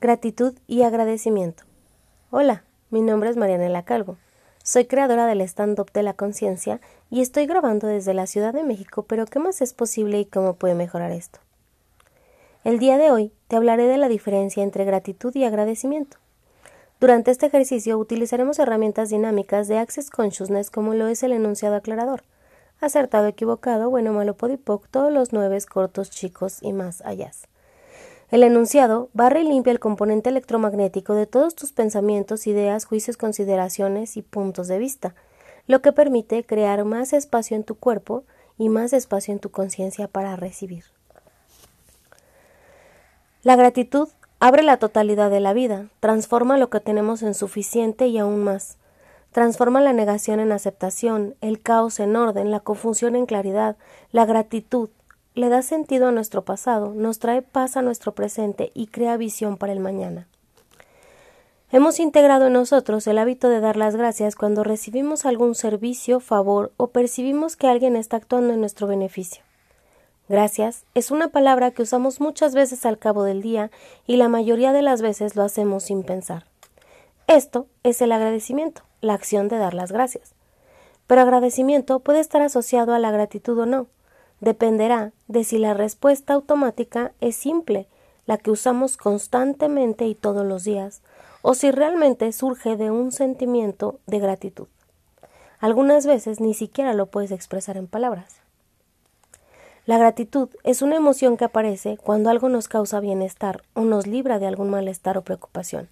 gratitud y agradecimiento. Hola, mi nombre es Marianela Calvo. Soy creadora del stand-up de la conciencia y estoy grabando desde la Ciudad de México, pero ¿qué más es posible y cómo puede mejorar esto? El día de hoy te hablaré de la diferencia entre gratitud y agradecimiento. Durante este ejercicio utilizaremos herramientas dinámicas de Access Consciousness como lo es el enunciado aclarador, acertado, equivocado, bueno, malo, podipoc, todos los nueve cortos, chicos y más allá. El enunciado barre y limpia el componente electromagnético de todos tus pensamientos, ideas, juicios, consideraciones y puntos de vista, lo que permite crear más espacio en tu cuerpo y más espacio en tu conciencia para recibir. La gratitud abre la totalidad de la vida, transforma lo que tenemos en suficiente y aún más. Transforma la negación en aceptación, el caos en orden, la confusión en claridad, la gratitud, le da sentido a nuestro pasado, nos trae paz a nuestro presente y crea visión para el mañana. Hemos integrado en nosotros el hábito de dar las gracias cuando recibimos algún servicio, favor o percibimos que alguien está actuando en nuestro beneficio. Gracias es una palabra que usamos muchas veces al cabo del día y la mayoría de las veces lo hacemos sin pensar. Esto es el agradecimiento, la acción de dar las gracias. Pero agradecimiento puede estar asociado a la gratitud o no dependerá de si la respuesta automática es simple, la que usamos constantemente y todos los días, o si realmente surge de un sentimiento de gratitud. Algunas veces ni siquiera lo puedes expresar en palabras. La gratitud es una emoción que aparece cuando algo nos causa bienestar o nos libra de algún malestar o preocupación.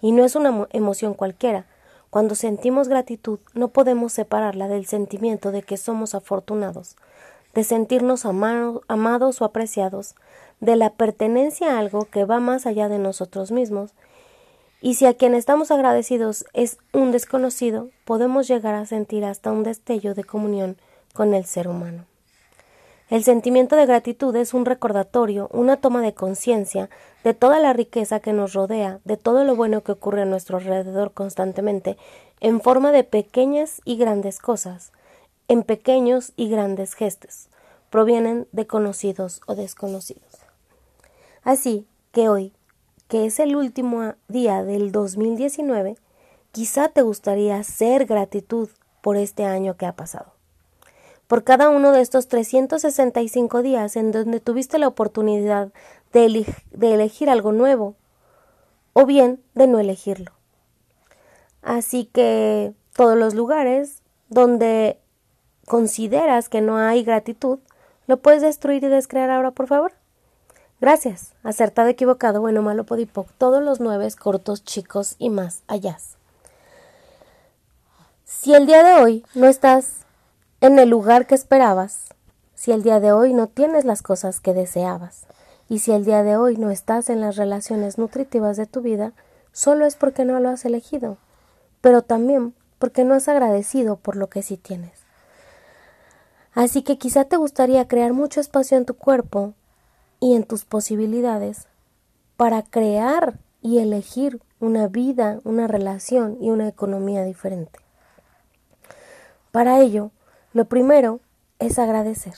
Y no es una emoción cualquiera. Cuando sentimos gratitud no podemos separarla del sentimiento de que somos afortunados, de sentirnos amados o apreciados, de la pertenencia a algo que va más allá de nosotros mismos, y si a quien estamos agradecidos es un desconocido, podemos llegar a sentir hasta un destello de comunión con el ser humano. El sentimiento de gratitud es un recordatorio, una toma de conciencia de toda la riqueza que nos rodea, de todo lo bueno que ocurre a nuestro alrededor constantemente, en forma de pequeñas y grandes cosas, en pequeños y grandes gestos, provienen de conocidos o desconocidos. Así que hoy, que es el último día del 2019, quizá te gustaría hacer gratitud por este año que ha pasado. Por cada uno de estos 365 días en donde tuviste la oportunidad de, de elegir algo nuevo o bien de no elegirlo. Así que todos los lugares donde consideras que no hay gratitud, ¿lo puedes destruir y descrear ahora, por favor? Gracias. Acertado, equivocado, bueno, malo, podipoc, todos los nueve cortos, chicos y más allá. Si el día de hoy no estás en el lugar que esperabas, si el día de hoy no tienes las cosas que deseabas, y si el día de hoy no estás en las relaciones nutritivas de tu vida, solo es porque no lo has elegido, pero también porque no has agradecido por lo que sí tienes. Así que quizá te gustaría crear mucho espacio en tu cuerpo y en tus posibilidades para crear y elegir una vida, una relación y una economía diferente. Para ello, lo primero es agradecer.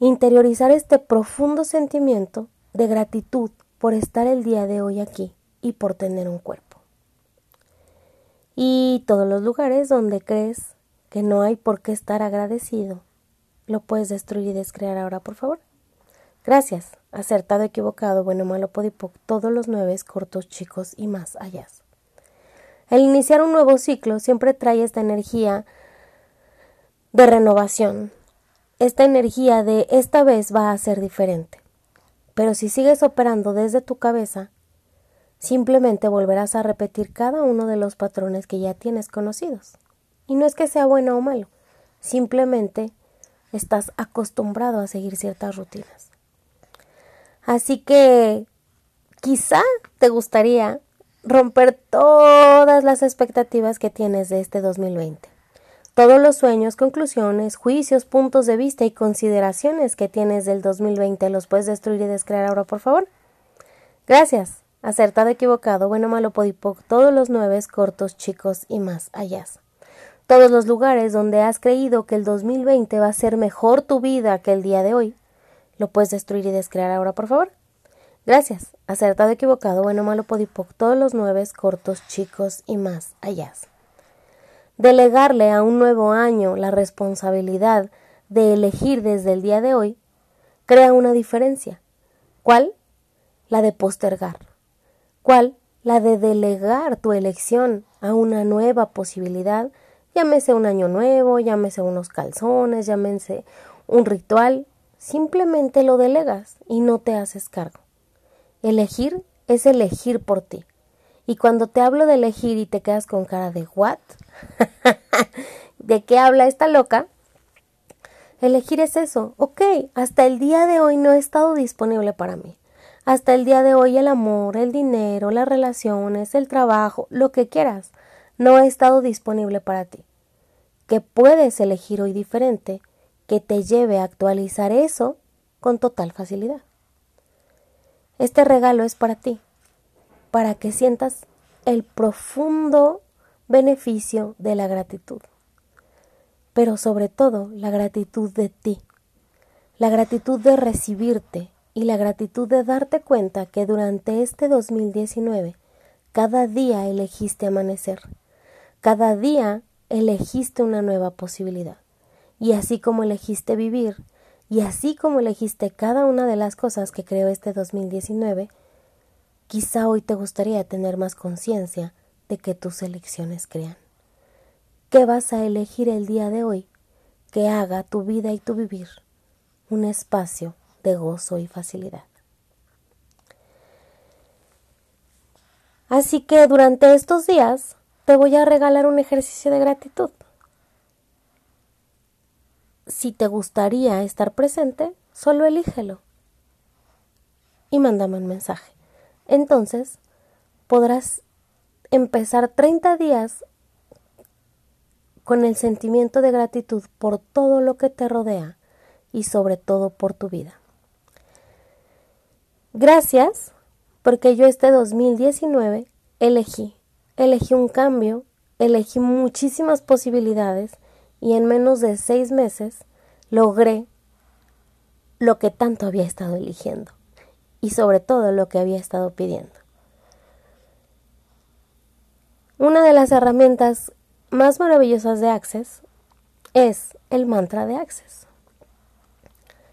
Interiorizar este profundo sentimiento de gratitud por estar el día de hoy aquí y por tener un cuerpo. Y todos los lugares donde crees que no hay por qué estar agradecido. ¿Lo puedes destruir y descrear ahora, por favor? Gracias. Acertado, equivocado, bueno, malo, podipoc, todos los nueve cortos, chicos y más allá. El iniciar un nuevo ciclo siempre trae esta energía de renovación, esta energía de esta vez va a ser diferente. Pero si sigues operando desde tu cabeza, simplemente volverás a repetir cada uno de los patrones que ya tienes conocidos. Y no es que sea bueno o malo, simplemente estás acostumbrado a seguir ciertas rutinas. Así que quizá te gustaría romper todas las expectativas que tienes de este 2020. Todos los sueños, conclusiones, juicios, puntos de vista y consideraciones que tienes del 2020 los puedes destruir y descrear ahora, por favor. Gracias. Acertado, equivocado, bueno, malo, podipoc, todos los nueve cortos, chicos y más allá todos los lugares donde has creído que el 2020 va a ser mejor tu vida que el día de hoy, ¿lo puedes destruir y descrear ahora, por favor? Gracias. Acertado, equivocado, bueno, malo, podipoc, todos los nueve cortos, chicos y más allá. Delegarle a un nuevo año la responsabilidad de elegir desde el día de hoy crea una diferencia. ¿Cuál? La de postergar. ¿Cuál? La de delegar tu elección a una nueva posibilidad, llámese un año nuevo, llámese unos calzones, llámese un ritual, simplemente lo delegas y no te haces cargo. Elegir es elegir por ti. Y cuando te hablo de elegir y te quedas con cara de what? ¿De qué habla esta loca? Elegir es eso. Ok, hasta el día de hoy no he estado disponible para mí. Hasta el día de hoy el amor, el dinero, las relaciones, el trabajo, lo que quieras, no ha estado disponible para ti. Que puedes elegir hoy diferente que te lleve a actualizar eso con total facilidad. Este regalo es para ti para que sientas el profundo beneficio de la gratitud, pero sobre todo la gratitud de ti, la gratitud de recibirte y la gratitud de darte cuenta que durante este 2019 cada día elegiste amanecer, cada día elegiste una nueva posibilidad, y así como elegiste vivir, y así como elegiste cada una de las cosas que creó este 2019, Quizá hoy te gustaría tener más conciencia de que tus elecciones crean. ¿Qué vas a elegir el día de hoy que haga tu vida y tu vivir un espacio de gozo y facilidad? Así que durante estos días te voy a regalar un ejercicio de gratitud. Si te gustaría estar presente, solo elígelo y mándame un mensaje entonces podrás empezar 30 días con el sentimiento de gratitud por todo lo que te rodea y sobre todo por tu vida. Gracias porque yo este 2019 elegí, elegí un cambio, elegí muchísimas posibilidades y en menos de seis meses logré lo que tanto había estado eligiendo y sobre todo lo que había estado pidiendo. Una de las herramientas más maravillosas de Access es el mantra de Access.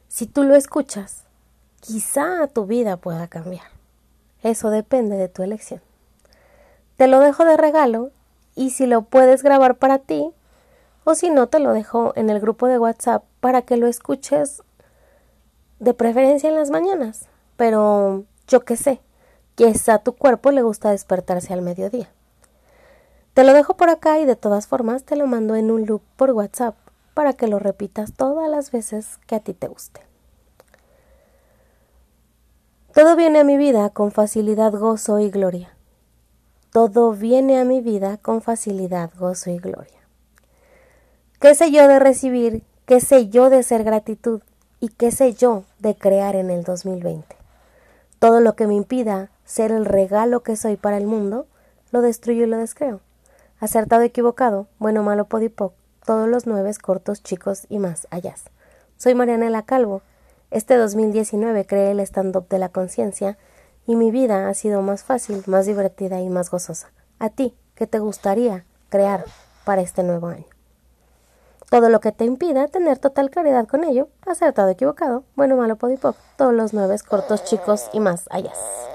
Si tú lo escuchas, quizá tu vida pueda cambiar. Eso depende de tu elección. Te lo dejo de regalo y si lo puedes grabar para ti, o si no, te lo dejo en el grupo de WhatsApp para que lo escuches de preferencia en las mañanas pero yo qué sé, quizá a tu cuerpo le gusta despertarse al mediodía. Te lo dejo por acá y de todas formas te lo mando en un loop por WhatsApp para que lo repitas todas las veces que a ti te guste. Todo viene a mi vida con facilidad, gozo y gloria. Todo viene a mi vida con facilidad, gozo y gloria. ¿Qué sé yo de recibir? ¿Qué sé yo de ser gratitud? ¿Y qué sé yo de crear en el 2020? Todo lo que me impida ser el regalo que soy para el mundo, lo destruyo y lo descreo. Acertado, equivocado, bueno, malo, podipoc, todos los nueve cortos, chicos y más allá. Soy Marianela Calvo. Este 2019 creé el stand-up de la conciencia y mi vida ha sido más fácil, más divertida y más gozosa. A ti, ¿qué te gustaría crear para este nuevo año? Todo lo que te impida tener total claridad con ello, acertado, equivocado, bueno, malo, podipoc, todos los nueve cortos, chicos y más allá.